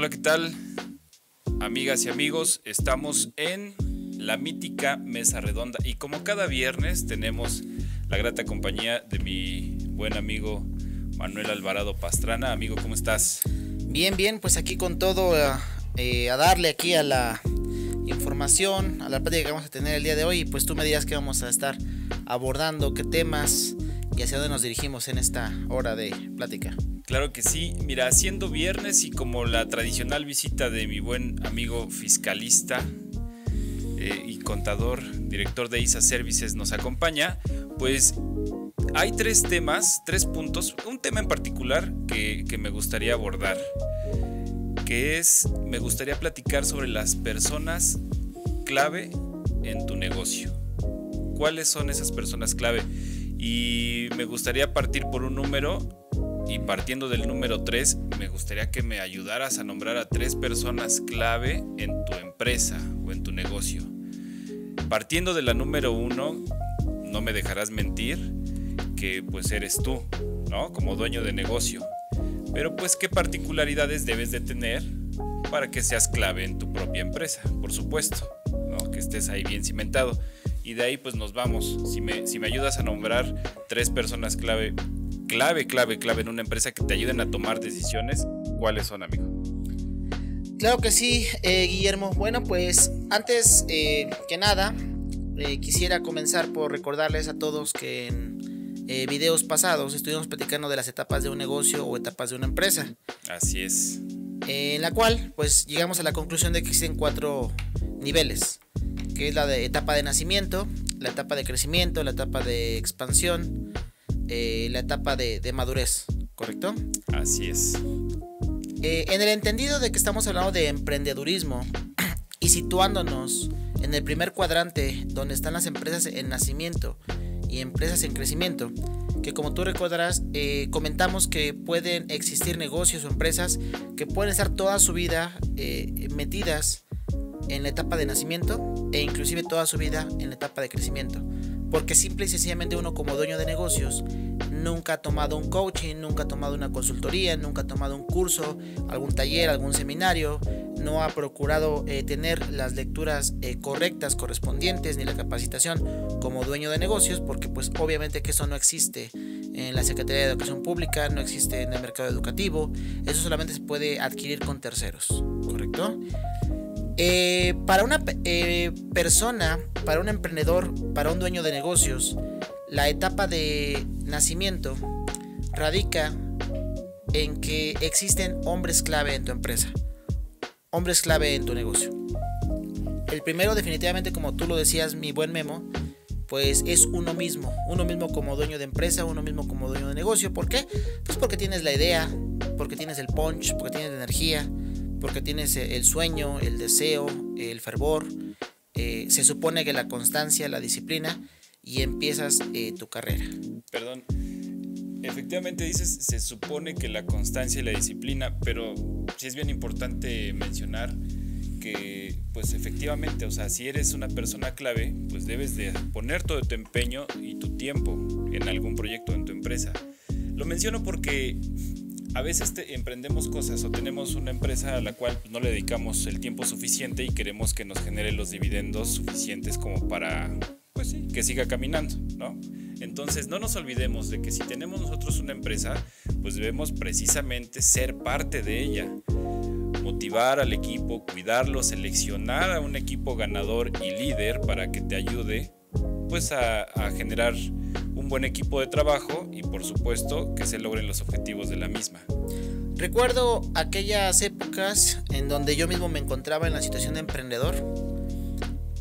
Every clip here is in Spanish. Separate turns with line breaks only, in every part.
Hola, ¿qué tal? Amigas y amigos, estamos en la mítica Mesa Redonda y como cada viernes tenemos la grata compañía de mi buen amigo Manuel Alvarado Pastrana. Amigo, ¿cómo estás?
Bien, bien, pues aquí con todo eh, a darle aquí a la información, a la plática que vamos a tener el día de hoy. Pues tú me dirás que vamos a estar abordando, qué temas y hacia dónde nos dirigimos en esta hora de plática.
Claro que sí. Mira, siendo viernes y como la tradicional visita de mi buen amigo fiscalista eh, y contador, director de ISA Services nos acompaña, pues hay tres temas, tres puntos, un tema en particular que, que me gustaría abordar, que es, me gustaría platicar sobre las personas clave en tu negocio. ¿Cuáles son esas personas clave? Y me gustaría partir por un número y partiendo del número 3, me gustaría que me ayudaras a nombrar a tres personas clave en tu empresa o en tu negocio. Partiendo de la número 1, no me dejarás mentir que pues eres tú, ¿no? Como dueño de negocio. Pero pues qué particularidades debes de tener para que seas clave en tu propia empresa, por supuesto, ¿no? Que estés ahí bien cimentado. Y de ahí pues nos vamos. Si me, si me ayudas a nombrar tres personas clave clave, clave, clave en una empresa que te ayuden a tomar decisiones, ¿cuáles son, amigo?
Claro que sí, eh, Guillermo. Bueno, pues antes eh, que nada, eh, quisiera comenzar por recordarles a todos que en videos pasados estuvimos platicando de las etapas de un negocio o etapas de una empresa.
Así es.
en la cual, pues llegamos a la conclusión de que existen cuatro niveles, que es la de etapa de nacimiento, la etapa de crecimiento, la etapa de expansión, eh, la etapa de, madurez, ¿correcto?
Así es.
Eh, en el entendido de que estamos hablando de emprendedurismo y situándonos en el primer cuadrante donde están las empresas en nacimiento y empresas en crecimiento, que como tú recordarás, eh, comentamos que pueden existir negocios o empresas que pueden estar toda su vida metidas en la etapa de nacimiento e inclusive toda su vida en la etapa de crecimiento. Porque simple y sencillamente uno como dueño de negocios nunca ha tomado un coaching, nunca ha tomado una consultoría, nunca ha tomado un curso, algún taller, algún seminario, no ha procurado eh, tener las lecturas eh, correctas, correspondientes, ni la capacitación como dueño de negocios, porque pues obviamente que eso no existe en la Secretaría de Educación Pública, no existe en el mercado educativo, eso solamente se puede adquirir con terceros, ¿correcto? Eh, para una eh, persona, para un emprendedor, para un dueño de negocios, la etapa de nacimiento radica en que existen hombres clave en tu empresa, hombres clave en tu negocio. El primero definitivamente, como tú lo decías, mi buen Memo, pues es uno mismo, uno mismo como dueño de empresa, uno mismo como dueño de negocio. ¿Por qué? Pues porque tienes la idea, porque tienes el punch, porque tienes la energía, porque tienes eh, el sueño, el deseo, el fervor. Eh, se supone que la constancia, la disciplina y empiezas eh, tu carrera.
Perdón, efectivamente dices, se supone que la constancia y la disciplina, pero sí es bien importante mencionar que pues efectivamente, o sea, si eres una persona clave, pues debes de poner todo tu empeño y tu tiempo en algún proyecto en tu empresa. Lo menciono porque a veces emprendemos cosas o tenemos una empresa a la cual no le dedicamos el tiempo suficiente y queremos que nos genere los dividendos suficientes como para, pues sí, que siga caminando, ¿no? Entonces no nos olvidemos de que si tenemos nosotros una empresa, pues debemos precisamente ser parte de ella, motivar al equipo, cuidarlo, seleccionar a un equipo ganador y líder para que te ayude pues a, generar buen equipo de trabajo y por supuesto que se logren los objetivos de la misma.
Recuerdo aquellas épocas en donde yo mismo me encontraba en la situación de emprendedor,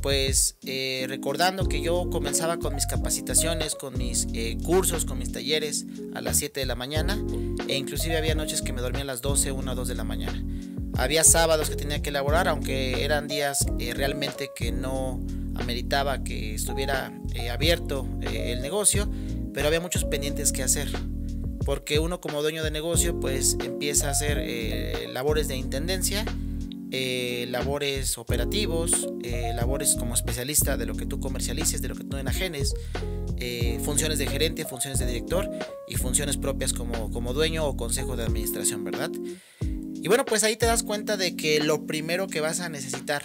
pues eh, recordando que yo comenzaba con mis capacitaciones, con mis eh, cursos, con mis talleres a las 7 de la mañana e inclusive había noches que me dormía a las 12, 1 o 2 de la mañana. Había sábados que tenía que elaborar, aunque eran días eh, realmente que no ameritaba que estuviera eh, abierto eh, el negocio, pero había muchos pendientes que hacer. Porque uno como dueño de negocio pues empieza a hacer eh, labores de intendencia, labores operativos, labores como especialista de lo que tú comercialices, de lo que tú enajenes, funciones de gerente, funciones de director y funciones propias como, como dueño o consejo de administración, ¿verdad? Y bueno, pues ahí te das cuenta de que lo primero que vas a necesitar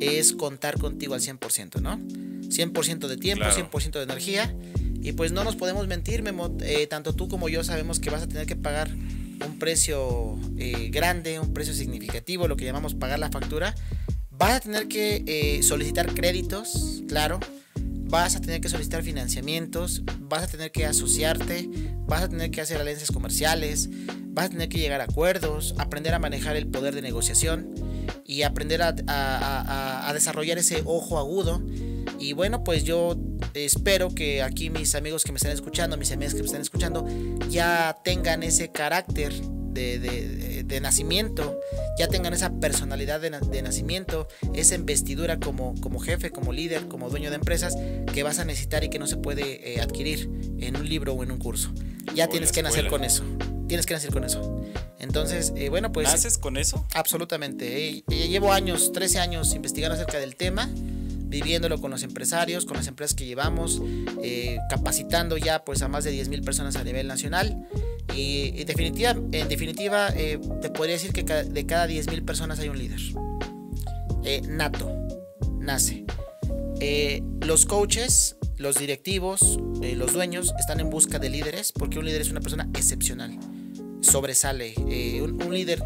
es contar contigo al 100%, ¿no? 100% de tiempo, 100% de energía. Y pues no nos podemos mentir, Memo, eh, tanto tú como yo sabemos que vas a tener que pagar un precio eh, grande, un precio significativo, lo que llamamos pagar la factura. Vas a tener que eh, solicitar créditos, claro. Vas a tener que solicitar financiamientos, vas a tener que asociarte, vas a tener que hacer alianzas comerciales, vas a tener que llegar a acuerdos, aprender a manejar el poder de negociación y aprender a, desarrollar ese ojo agudo. Y bueno, pues yo espero que aquí mis amigos que me están escuchando, mis amigas que me están escuchando, ya tengan ese carácter de, nacimiento, ya tengan esa personalidad de, nacimiento, esa investidura como, como jefe, como líder, como dueño de empresas que vas a necesitar y que no se puede eh, adquirir en un libro o en un curso. Ya tienes que nacer con eso. Tienes que nacer con eso. Entonces, eh, bueno, pues...
¿Naces con eso?
Absolutamente. Eh, llevo años, 13 años investigando acerca del tema viviéndolo con los empresarios, con las empresas que llevamos, capacitando ya pues a más de 10.000 personas a nivel nacional y, en definitiva, en definitiva eh, te podría decir que de cada 10.000 personas hay un líder. Eh, nato, nace. Eh, los coaches, los directivos, los dueños están en busca de líderes porque un líder es una persona excepcional. Sobresale. Un, líder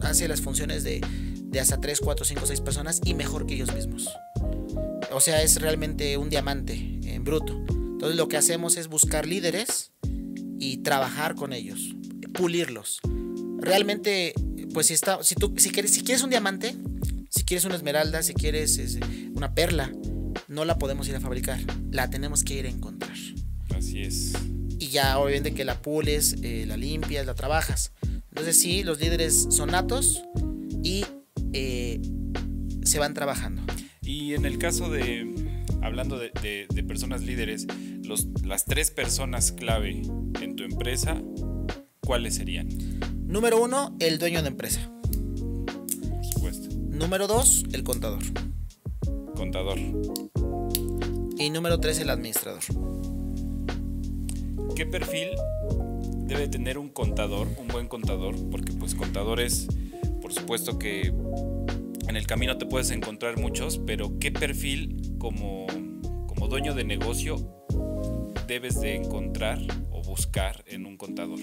hace las funciones de, de hasta 3, 4, 5, 6 personas y mejor que ellos mismos. O sea, es realmente un diamante en bruto. Entonces lo que hacemos es buscar líderes y trabajar con ellos, pulirlos. Realmente, pues si, está, si, tú, si, quieres, si quieres un diamante, si quieres una esmeralda, si quieres una perla, no la podemos ir a fabricar, la tenemos que ir a encontrar.
Así es.
Ya obviamente que la pules, eh, la limpias, la trabajas. Entonces sí, los líderes son natos y eh, se van trabajando.
Y en el caso de, hablando de, personas líderes, los, las tres personas clave en tu empresa, ¿cuáles serían?
Número uno, el dueño de empresa.
Por supuesto.
Número dos, el contador.
Contador.
Y número tres, el administrador.
¿Qué perfil debe tener un contador, un buen contador? Porque pues contadores, por supuesto que en el camino te puedes encontrar muchos, pero ¿qué perfil como, como dueño de negocio debes de encontrar o buscar en un contador?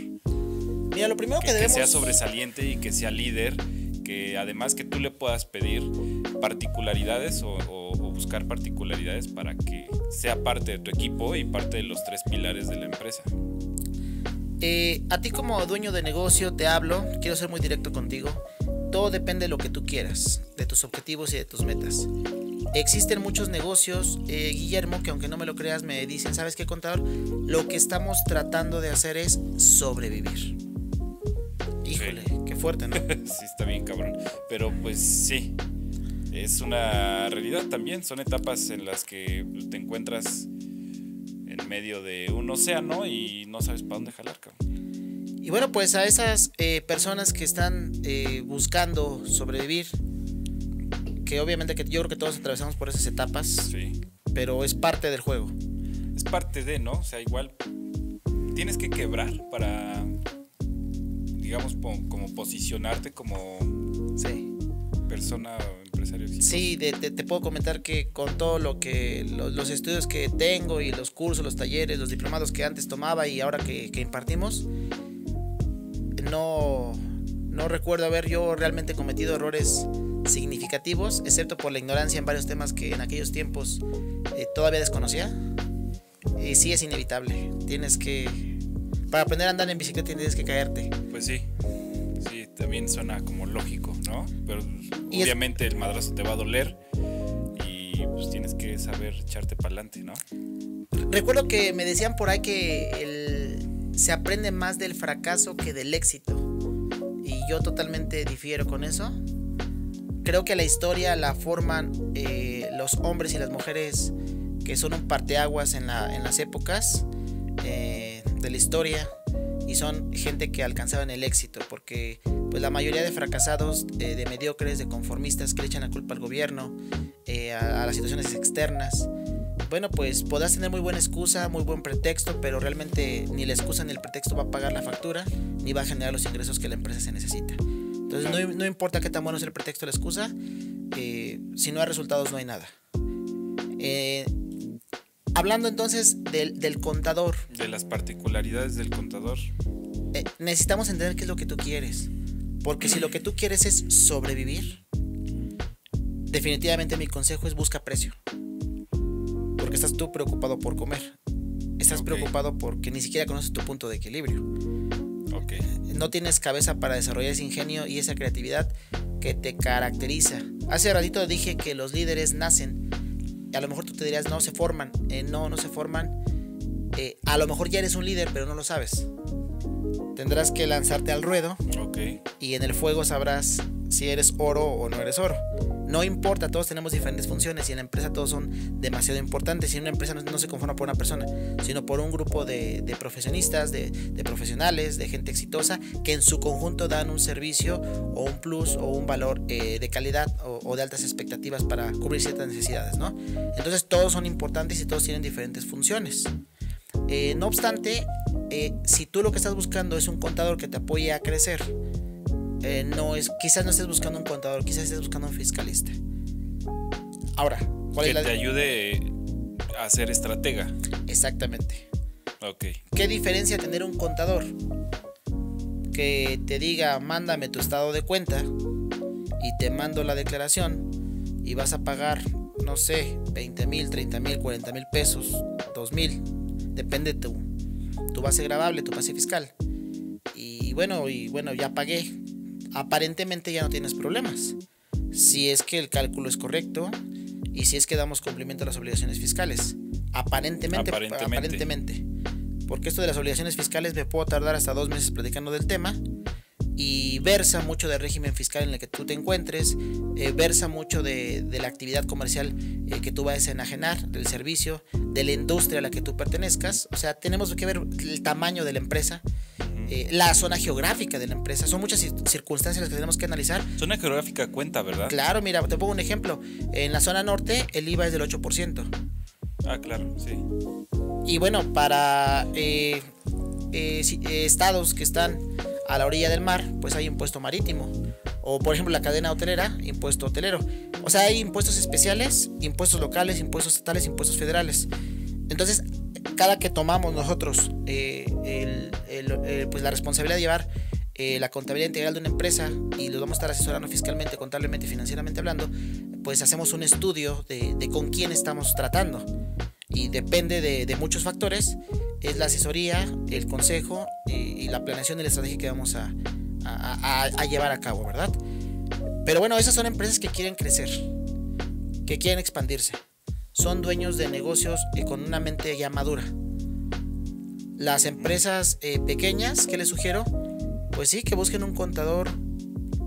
Mira, lo primero que, debemos...
Que sea sobresaliente y que sea líder, que además que tú le puedas pedir particularidades o, buscar particularidades para que sea parte de tu equipo y parte de los tres pilares de la empresa.
Eh, a ti como dueño de negocio te hablo, quiero ser muy directo contigo. Todo depende de lo que tú quieras, de tus objetivos y de tus metas. Existen muchos negocios, eh, Guillermo, que aunque no me lo creas, me dicen, ¿sabes qué, contador? Lo que estamos tratando de hacer es sobrevivir. Híjole, qué fuerte, ¿no?
sí, está bien, cabrón. Pero pues sí, es una realidad también. Son etapas en las que te encuentras en medio de un océano y no sabes para dónde jalar, cabrón.
Y bueno, pues a esas eh, personas que están eh, buscando sobrevivir, que obviamente que yo creo que todos atravesamos por esas etapas,
sí.
pero es parte del juego.
Es parte de, ¿no? O sea, igual tienes que quebrar para, digamos, como posicionarte como
sí.
persona empresario.
Sí, te, puedo comentar que con todo lo que los, estudios que tengo y los cursos, los talleres, los diplomados que antes tomaba y ahora que, que impartimos, no, no recuerdo haber yo realmente cometido errores significativos, excepto por la ignorancia en varios temas que en aquellos tiempos eh, todavía desconocía. Y sí es inevitable. Tienes que. Para aprender a andar en bicicleta tienes que caerte.
Pues sí. Sí, también suena como lógico, ¿no? Pero obviamente el madrazo te va a doler y pues tienes que saber echarte para adelante, ¿no?
Recuerdo que me decían por ahí que el se aprende más del fracaso que del éxito. Y yo totalmente difiero con eso. Creo que la historia la forman eh, los hombres y las mujeres que son un parteaguas en, la, en las épocas historia y son gente que alcanzaban el éxito porque pues la mayoría de fracasados eh, de mediocres de conformistas que le echan la culpa al gobierno a, las situaciones externas bueno, pues podrás tener muy buena excusa, muy buen pretexto, pero realmente ni la excusa ni el pretexto va a pagar la factura, ni va a generar los ingresos que la empresa se necesita. Entonces no, no importa qué tan bueno es el pretexto o la excusa, eh, si no hay resultados no hay nada. Hablando entonces del, del, contador.
De las particularidades del contador.
Eh, necesitamos entender qué es lo que tú quieres. Porque si lo que tú quieres es sobrevivir, definitivamente mi consejo es busca precio. Porque estás tú preocupado por comer. Estás preocupado porque ni siquiera conoces tu punto de equilibrio.
Okay.
No tienes cabeza para desarrollar ese ingenio y esa creatividad que te caracteriza. Hace ratito dije que los líderes nacen. A lo mejor tú te dirías, no, se forman. Eh, no, no se forman. Eh, a lo mejor ya eres un líder, pero no lo sabes. Tendrás que lanzarte al ruedo.
Okay.
Y en el fuego sabrás si eres oro o no eres oro. No importa, todos tenemos diferentes funciones y en la empresa todos son demasiado importantes. Y una empresa no, se conforma por una persona, sino por un grupo de, profesionistas, de, profesionales, de gente exitosa que en su conjunto dan un servicio o un plus o un valor eh, de calidad o, de altas expectativas para cubrir ciertas necesidades, ¿no? Entonces todos son importantes y todos tienen diferentes funciones. Eh, no obstante, eh, si tú lo que estás buscando es un contador que te apoye a crecer, eh, no es, quizás no estés buscando un contador, quizás estés buscando un fiscalista. Ahora,
¿cuál que es la... te ayude a ser estratega.
Exactamente.
Ok.
¿Qué diferencia tener un contador que te diga, mándame tu estado de cuenta y te mando la declaración y vas a pagar, no sé, 20 mil, 30 mil, 40 mil pesos, 2 mil, depende de tu, tu base grabable, tu base fiscal. Y bueno, y bueno, ya pagué, aparentemente ya no tienes problemas. Si es que el cálculo es correcto y si es que damos cumplimiento a las obligaciones fiscales. Aparentemente, aparentemente. Porque esto de las obligaciones fiscales me puedo tardar hasta dos meses platicando del tema y versa mucho del régimen fiscal en el que tú te encuentres, eh, versa mucho de, la actividad comercial eh, que tú vayas a enajenar, del servicio, de la industria a la que tú pertenezcas. O sea, tenemos que ver el tamaño de la empresa eh, la zona geográfica de la empresa. Son muchas circunstancias las que tenemos que analizar.
Zona geográfica cuenta, ¿verdad?
Claro, mira, te pongo un ejemplo. En la zona norte el IVA es del 8%.
Ah, claro, sí.
Y bueno, para eh, eh, estados que están a la orilla del mar, pues hay impuesto marítimo. O por ejemplo la cadena hotelera, impuesto hotelero. O sea, hay impuestos especiales, impuestos locales, impuestos estatales, impuestos federales. Entonces, cada que tomamos nosotros eh, eh, pues la responsabilidad de llevar eh, la contabilidad integral de una empresa y los vamos a estar asesorando fiscalmente, contablemente financieramente hablando, pues hacemos un estudio de, con quién estamos tratando. Y depende de, muchos factores, es la asesoría, el consejo y, la planeación de la estrategia que vamos a, a llevar a cabo, ¿verdad? Pero bueno, esas son empresas que quieren crecer, que quieren expandirse son dueños de negocios con una mente ya madura. Las empresas eh, pequeñas, ¿qué les sugiero? Pues sí, que busquen un contador,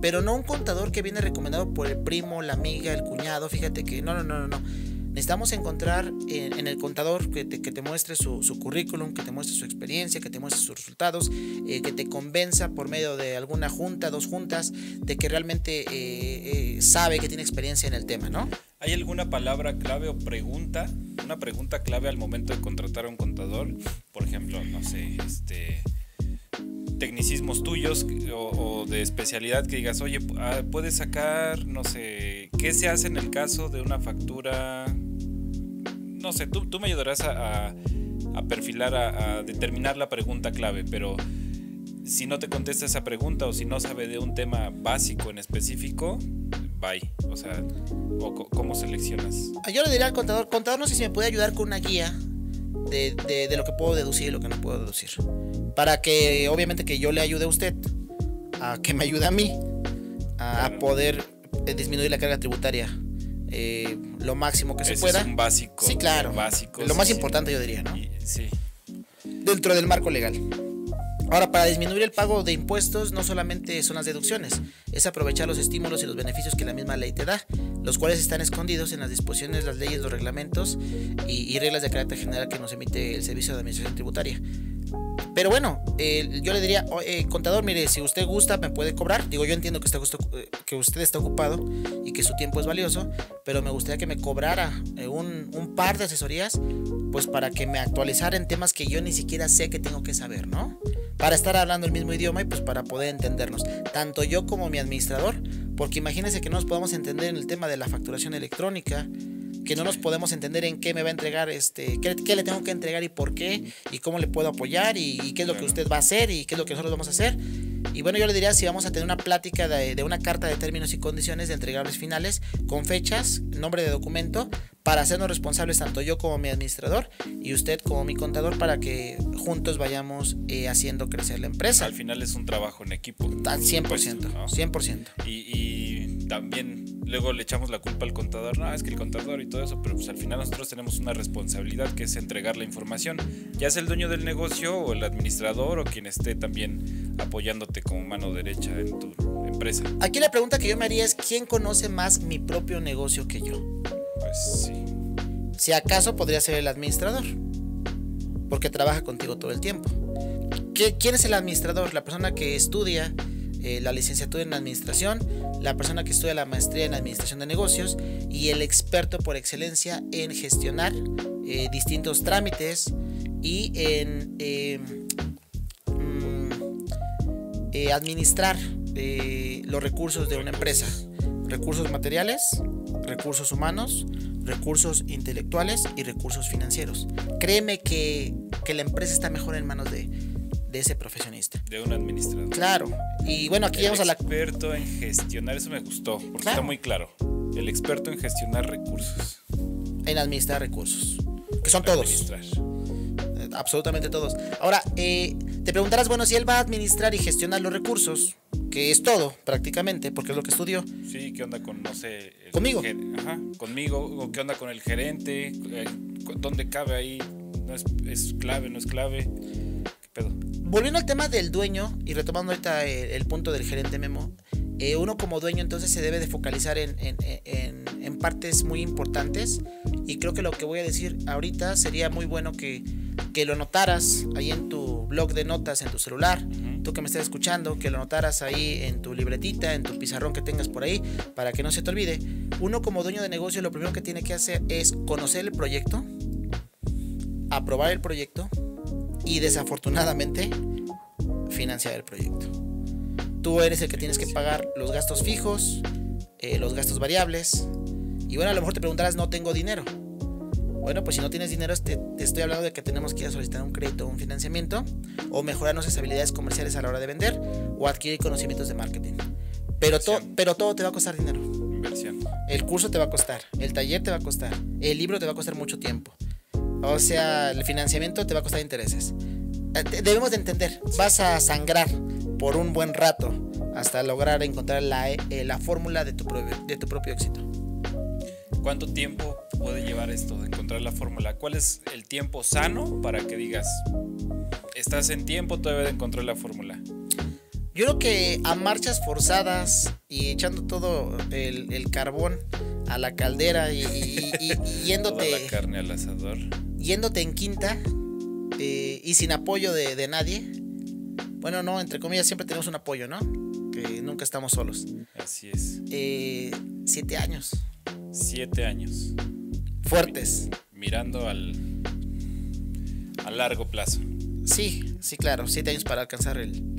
pero no un contador que viene recomendado por el primo, la amiga, el cuñado. Fíjate que no, no, no, no. Necesitamos encontrar en, el contador que te, que te muestre su, currículum, que te muestre su experiencia, que te muestre sus resultados, eh, que te convenza por medio de alguna junta, dos juntas, de que realmente eh, sabe que tiene experiencia en el tema, ¿no?
¿Hay alguna palabra clave o pregunta? Una pregunta clave al momento de contratar a un contador. Por ejemplo, no sé, este tecnicismos tuyos o, de especialidad que digas, oye, ah, puedes sacar, no sé, ¿qué se hace en el caso de una factura? No sé, tú, tú me ayudarás a, a, perfilar, a, a, determinar la pregunta clave, pero si no te contesta esa pregunta o si no sabe de un tema básico en específico, O sea, ¿cómo seleccionas?
Ah, yo le diría al contador, contador no sé si me puede ayudar con una guía de, de, lo que puedo deducir y lo que no puedo deducir. Para que obviamente que yo le ayude a usted, a que me ayude a mí, a, poder eh, disminuir la carga tributaria eh, lo máximo que se pueda.
Es un básico.
Sí, claro.
Básico,
lo más importante yo diría, ¿no?
Sí.
Dentro del marco legal. Ahora, para disminuir el pago de impuestos no solamente son las deducciones, es aprovechar los estímulos y los beneficios que la misma ley te da, los cuales están escondidos en las disposiciones, las leyes, los reglamentos y, reglas de carácter general que nos emite el Servicio de Administración Tributaria. Pero bueno, eh, yo le diría, oh, eh, contador, mire, si usted gusta, me puede cobrar. Digo, yo entiendo que, está, eh, que usted está ocupado y que su tiempo es valioso, pero me gustaría que me cobrara un, un par de asesorías, pues para que me actualizara en temas que yo ni siquiera sé que tengo que saber, ¿no? Para estar hablando el mismo idioma y pues para poder entendernos, tanto yo como mi administrador, porque imagínense que no nos podemos entender en el tema de la facturación electrónica, que no nos podemos entender en qué me va a entregar, este, qué, qué, le tengo que entregar y por qué, y cómo le puedo apoyar, y, qué es lo que usted va a hacer, y qué es lo que nosotros vamos a hacer. Y bueno, yo le diría si vamos a tener una plática de, de una carta de términos y condiciones de entregables finales, con fechas, nombre de documento, para hacernos responsables tanto yo como mi administrador y usted como mi contador para que juntos vayamos eh, haciendo crecer la empresa.
Al final es un trabajo en equipo.
Al 100%. 100%.
Y, y también luego le echamos la culpa al contador, no, es que el contador y todo eso, pero pues al final nosotros tenemos una responsabilidad que es entregar la información, ya sea el dueño del negocio o el administrador o quien esté también apoyándote como mano derecha en tu empresa.
Aquí la pregunta que yo me haría es, ¿quién conoce más mi propio negocio que yo?
Pues sí.
Si acaso podría ser el administrador, porque trabaja contigo todo el tiempo. ¿Quién es el administrador? La persona que estudia eh, la licenciatura en administración, la persona que estudia la maestría en administración de negocios y el experto por excelencia en gestionar eh, distintos trámites y en eh, mm, administrar los recursos de una empresa, recursos materiales, recursos humanos, recursos intelectuales y recursos financieros. Créeme que, que la empresa está mejor en manos de, de ese profesionista.
De un administrador.
Claro. Y bueno, aquí vamos a la...
experto en gestionar, eso me gustó, porque está muy claro. El experto en gestionar recursos.
En administrar recursos. Que son todos. Eh, absolutamente todos. Ahora, eh, te preguntarás, bueno, si él va a administrar y gestionar los recursos, que es todo prácticamente, porque es lo que estudió.
Sí, ¿qué onda con, no sé...
conmigo.
Ajá, conmigo, o qué onda con el gerente, eh, dónde cabe ahí, no es, es clave, no es clave.
Volviendo al tema del dueño y retomando ahorita el, punto del gerente Memo, eh, uno como dueño entonces se debe de focalizar en, en, partes muy importantes y creo que lo que voy a decir ahorita sería muy bueno que, que lo notaras ahí en tu blog de notas, en tu celular, tú que me estás escuchando, que lo notaras ahí en tu libretita, en tu pizarrón que tengas por ahí, para que no se te olvide. Uno como dueño de negocio lo primero que tiene que hacer es conocer el proyecto, aprobar el proyecto, y desafortunadamente financiar el proyecto. Tú eres el que tienes que pagar los gastos fijos, eh, los gastos variables. Y bueno, a lo mejor te preguntarás, no tengo dinero. Bueno, pues si no tienes dinero, te, estoy hablando de que tenemos que ir a solicitar un crédito o un financiamiento, o mejorar nuestras habilidades comerciales a la hora de vender, o adquirir conocimientos de marketing. Pero, pero todo te va a costar dinero.
Inversión.
El curso te va a costar, el taller te va a costar, el libro te va a costar mucho tiempo. O sea, el financiamiento te va a costar intereses. Eh, debemos de entender, vas a sangrar por un buen rato hasta lograr encontrar la, eh, la fórmula de tu, propio, de tu propio éxito.
¿Cuánto tiempo puede llevar esto de encontrar la fórmula? ¿Cuál es el tiempo sano para que digas, estás en tiempo todavía de encontrar la fórmula?
Yo creo que a marchas forzadas y echando todo el, carbón a la caldera y, yéndote.
la carne al asador
yéndote en quinta eh, y sin apoyo de, nadie. Bueno, no, entre comillas siempre tenemos un apoyo, ¿no? Que nunca estamos solos.
Así es.
Eh, siete años.
Siete años.
Fuertes.
Mirando al a largo plazo.
Sí, sí, claro. Siete años para alcanzar el,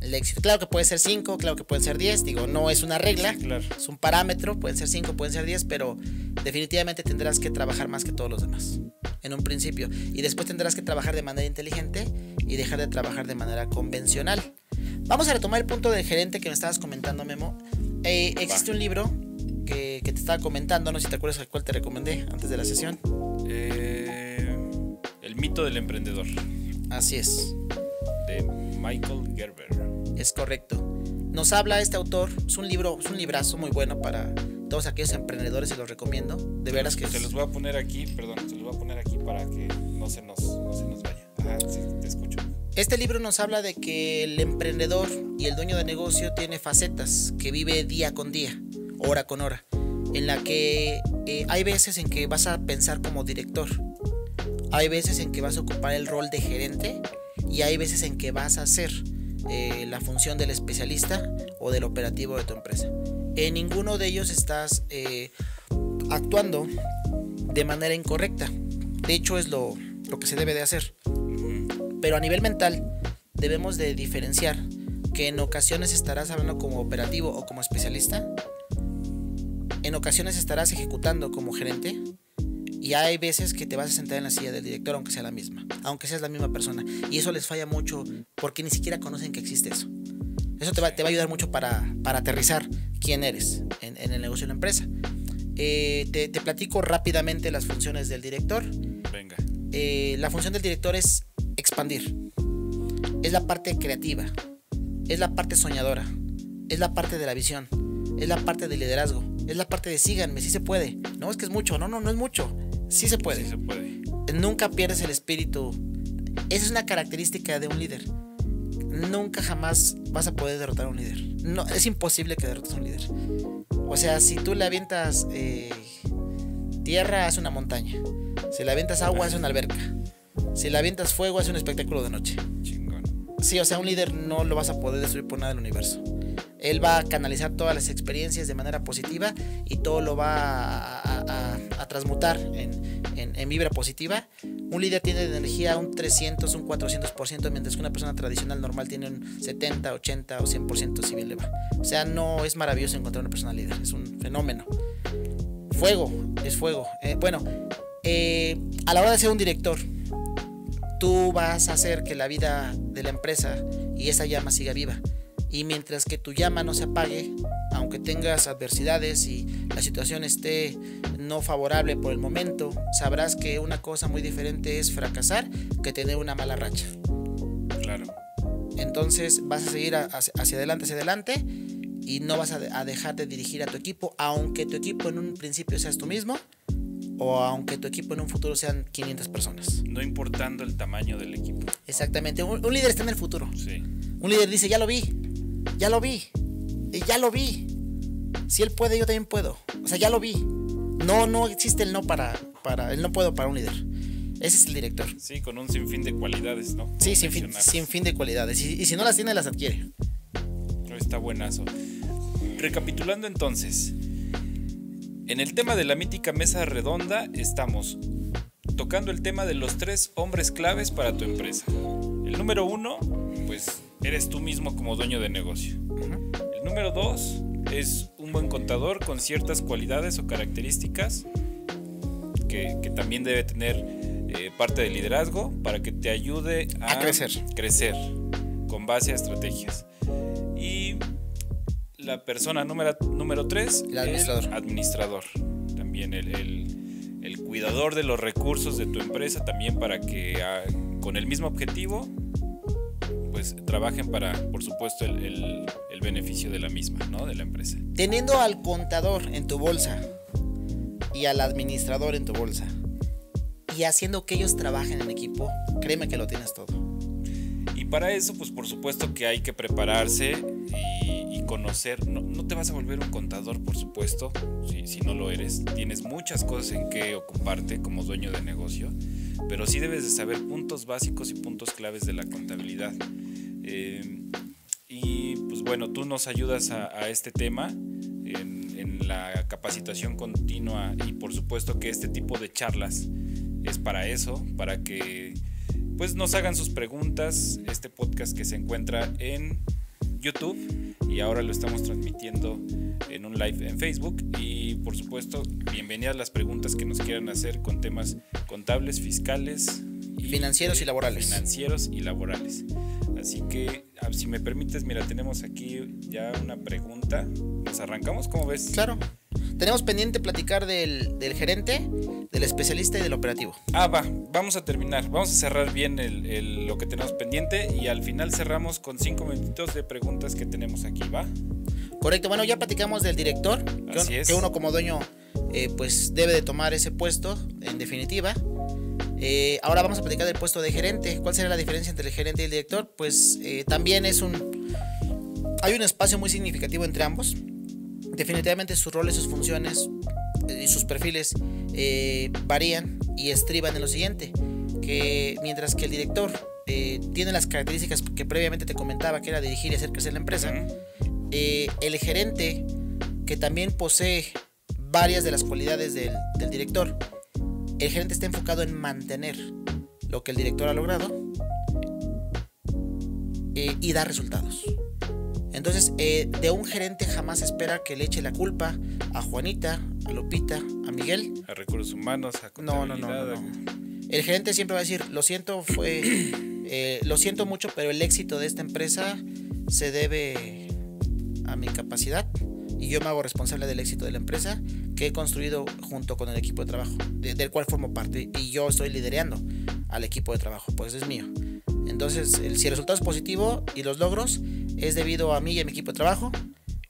el éxito. Claro que puede ser 5, claro que pueden ser 10, digo, no es una regla, es un parámetro, pueden ser 5, pueden ser 10, pero definitivamente tendrás que trabajar más que todos los demás en un principio y después tendrás que trabajar de manera inteligente y dejar de trabajar de manera convencional. Vamos a retomar el punto del gerente que me estabas comentando, Memo. Eh, existe un libro que, te estaba comentando, no sé si te acuerdas al cual te recomendé antes de la sesión.
Eh, el mito del emprendedor.
Así es.
Michael Gerber.
Es correcto. Nos habla este autor, es un libro, es un librazo muy bueno para todos aquellos emprendedores, se los recomiendo. De veras que...
Se los voy a poner aquí, perdón, se los voy a poner aquí para que no se nos, no se nos vaya. Ah, sí, te escucho.
Este libro nos habla de que el emprendedor y el dueño de negocio tiene facetas, que vive día con día, hora con hora, en la que eh, hay veces en que vas a pensar como director, hay veces en que vas a ocupar el rol de gerente y hay veces en que vas a hacer eh, la función del especialista o del operativo de tu empresa. En ninguno de ellos estás eh, actuando de manera incorrecta. De hecho es lo, lo que se debe de hacer. Pero a nivel mental debemos de diferenciar que en ocasiones estarás hablando como operativo o como especialista. En ocasiones estarás ejecutando como gerente. Y hay veces que te vas a sentar en la silla del director aunque sea la misma, aunque seas la misma persona. Y eso les falla mucho porque ni siquiera conocen que existe eso. Eso te va, te va a ayudar mucho para, para aterrizar quién eres en, en, el negocio de la empresa. Eh, te, te, platico rápidamente las funciones del director.
Venga.
Eh, la función del director es expandir. Es la parte creativa. Es la parte soñadora. Es la parte de la visión. Es la parte del liderazgo. Es la parte de síganme, si sí se puede. No es que es mucho, no, no, no es mucho. Sí se puede.
Sí se puede.
Nunca pierdes el espíritu. Esa es una característica de un líder. Nunca jamás vas a poder derrotar a un líder. No, es imposible que derrotes a un líder. O sea, si tú le avientas eh, tierra, hace una montaña. Si le avientas agua, hace una alberca. Si le avientas fuego, hace un espectáculo de noche.
Chingón.
Sí, o sea, un líder no lo vas a poder destruir por nada del universo. Él va a canalizar todas las experiencias de manera positiva y todo lo va a, transmutar en, en, en, vibra positiva. Un líder tiene de energía un 300, un 400%, mientras que una persona tradicional normal tiene un 70, 80 o 100% si bien le va. O sea, no es maravilloso encontrar una persona líder, es un fenómeno. Fuego, es fuego. Eh, bueno, eh, a la hora de ser un director, tú vas a hacer que la vida de la empresa y esa llama siga viva. Y mientras que tu llama no se apague, aunque tengas adversidades y la situación esté no favorable por el momento, sabrás que una cosa muy diferente es fracasar que tener una mala racha.
Claro.
Entonces vas a seguir hacia adelante, hacia adelante y no vas a dejar de dirigir a tu equipo, aunque tu equipo en un principio seas tú mismo o aunque tu equipo en un futuro sean 500 personas.
No importando el tamaño del equipo.
Exactamente. Un, un líder está en el futuro.
Sí.
Un líder dice, ya lo vi, ya lo vi, ya lo vi. Si él puede, yo también puedo. O sea, ya lo vi. No, no existe el no para, para, el no puedo para un líder. Ese es el director.
Sí, con un sinfín de cualidades, ¿no?
Sí, sin fin, sin fin de cualidades. Y, y, si no las tiene, las adquiere.
Está buenazo. Recapitulando entonces, en el tema de la mítica mesa redonda estamos tocando el tema de los tres hombres claves para tu empresa. El número uno, pues eres tú mismo como dueño de negocio. Uh -huh. El número dos es un buen contador con ciertas cualidades o características que, que también debe tener eh, parte de liderazgo para que te ayude a,
a crecer.
crecer con base a estrategias. Y la persona número, número tres,
el administrador.
El administrador. También el, el, el, cuidador de los recursos de tu empresa, también para que a, con el mismo objetivo, pues trabajen para, por supuesto, el, el, el, beneficio de la misma, ¿no? De la empresa.
Teniendo al contador en tu bolsa y al administrador en tu bolsa y haciendo que ellos trabajen en equipo, créeme que lo tienes todo.
Y para eso, pues por supuesto que hay que prepararse conocer. No, no, te vas a volver un contador, por supuesto, si, si, no lo eres. Tienes muchas cosas en que ocuparte como dueño de negocio, pero sí debes de saber puntos básicos y puntos claves de la contabilidad. Eh, y pues bueno, tú nos ayudas a, a este tema en, en la capacitación continua y por supuesto que este tipo de charlas es para eso, para que pues nos hagan sus preguntas. Este podcast que se encuentra en YouTube y ahora lo estamos transmitiendo en un live en Facebook. Y por supuesto, bienvenidas las preguntas que nos quieran hacer con temas contables, fiscales,
y financieros y laborales.
Financieros y laborales. Así que, ah, si me permites, mira, tenemos aquí ya una pregunta. ¿Nos arrancamos? ¿Cómo ves?
Claro. Tenemos pendiente platicar del, del, gerente, del especialista y del operativo.
Ah, va, vamos a terminar. Vamos a cerrar bien el, el, lo que tenemos pendiente y al final cerramos con cinco minutitos de preguntas que tenemos aquí, ¿va?
Correcto, bueno, ya platicamos del director,
Así
que,
es.
que uno como dueño eh, pues debe de tomar ese puesto, en definitiva. Eh, ahora vamos a platicar del puesto de gerente. ¿Cuál sería la diferencia entre el gerente y el director? Pues eh, también es un... Hay un espacio muy significativo entre ambos definitivamente sus roles, sus funciones eh, y sus perfiles eh, varían y estriban en lo siguiente, que mientras que el director tiene las características que previamente te comentaba, que era dirigir y hacer crecer la empresa. Eh, el gerente, que también posee varias de las cualidades del, director, el gerente está enfocado en mantener lo que el director ha logrado eh, y dar resultados. Entonces, de un gerente jamás espera que le eche la culpa a Juanita, a Lupita, a Miguel.
A recursos humanos, a
no, no, no, no. El gerente siempre va a decir, lo siento, fue, eh, lo siento mucho, pero el éxito de esta empresa se debe mi capacidad y yo me hago responsable del éxito de la empresa que he construido junto con el equipo de trabajo, del cual formo parte y yo estoy liderando al equipo de trabajo, pues es mío. Entonces, si el resultado es positivo y los logros es debido a mí y a mi equipo de trabajo,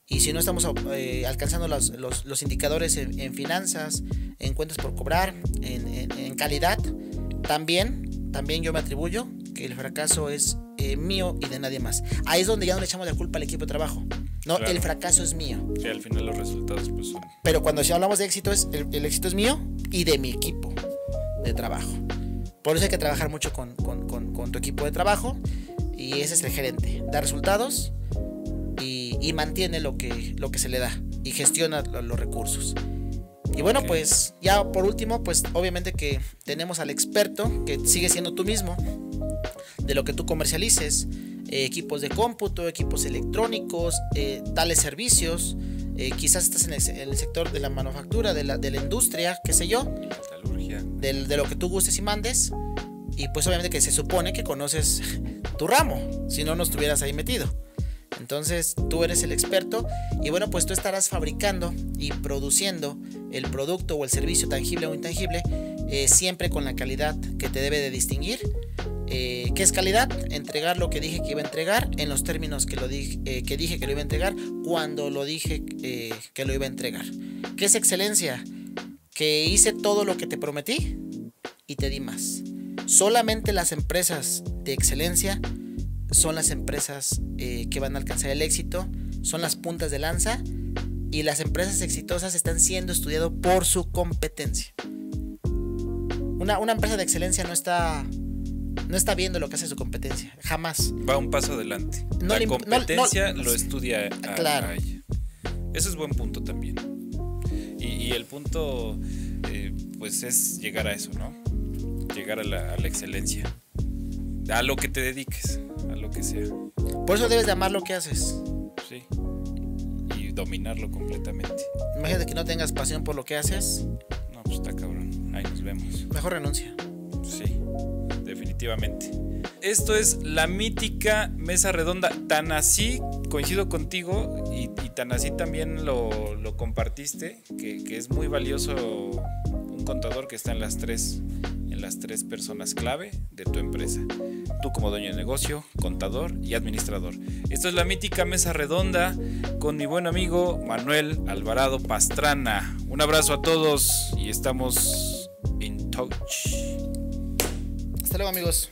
y si no estamos eh, alcanzando los, los, indicadores en, finanzas, en cuentas por cobrar, en, en calidad, también, también yo me atribuyo que el fracaso es eh, mío y de nadie más. Ahí es donde ya no le echamos la culpa al equipo de trabajo. No, el fracaso es mío.
Sí, al final los resultados pues son...
Pero cuando si hablamos de éxito, es, el, éxito es mío y de mi equipo de trabajo. Por eso hay que trabajar mucho con, con, con, tu equipo de trabajo y ese es el gerente. Da resultados y, y mantiene lo que, lo que se le da y gestiona los recursos. Y bueno, pues ya por último, pues obviamente que tenemos al experto, que sigue siendo tú mismo, de lo que tú comercialices, eh, equipos de cómputo, equipos electrónicos, eh, tales servicios, eh, quizás estás en el, sector de la manufactura, de la, de la industria, qué sé yo, de, de lo que tú gustes y mandes, y pues obviamente que se supone que conoces tu ramo, si no, no estuvieras ahí metido. Entonces tú eres el experto y bueno, pues tú estarás fabricando y produciendo el producto o el servicio tangible o intangible eh, siempre con la calidad que te debe de distinguir. Eh, ¿Qué es calidad? Entregar lo que dije que iba a entregar en los términos que, lo dije, eh, que dije que lo iba a entregar cuando lo dije que lo iba a entregar. ¿Qué es excelencia? Que hice todo lo que te prometí y te di más. Solamente las empresas de excelencia son las empresas eh, que van a alcanzar el éxito, son las puntas de lanza y las empresas exitosas están siendo estudiadas por su competencia. Una, una, empresa de excelencia no está, no está viendo lo que hace su competencia, jamás.
Va un paso adelante. la competencia lo estudia a, claro. ella. Ese es buen punto también. Y, el punto, eh, pues es llegar a eso, ¿no? Llegar a la, a la excelencia. A lo que te dediques lo que sea.
Por eso debes de amar lo que haces.
Sí. Y dominarlo completamente.
Imagínate que no tengas pasión por lo que haces.
No, pues está cabrón. Ahí nos vemos.
Mejor renuncia.
Sí, definitivamente. Esto es la mítica mesa redonda. Tan así, coincido contigo, y, tan así también lo, compartiste, que, que es muy valioso un contador que está en las tres las tres personas clave de tu empresa. Tú como dueño de negocio, contador y administrador. Esto es la mítica mesa redonda con mi buen amigo Manuel Alvarado Pastrana. Un abrazo a todos y estamos in touch.
Hasta luego amigos.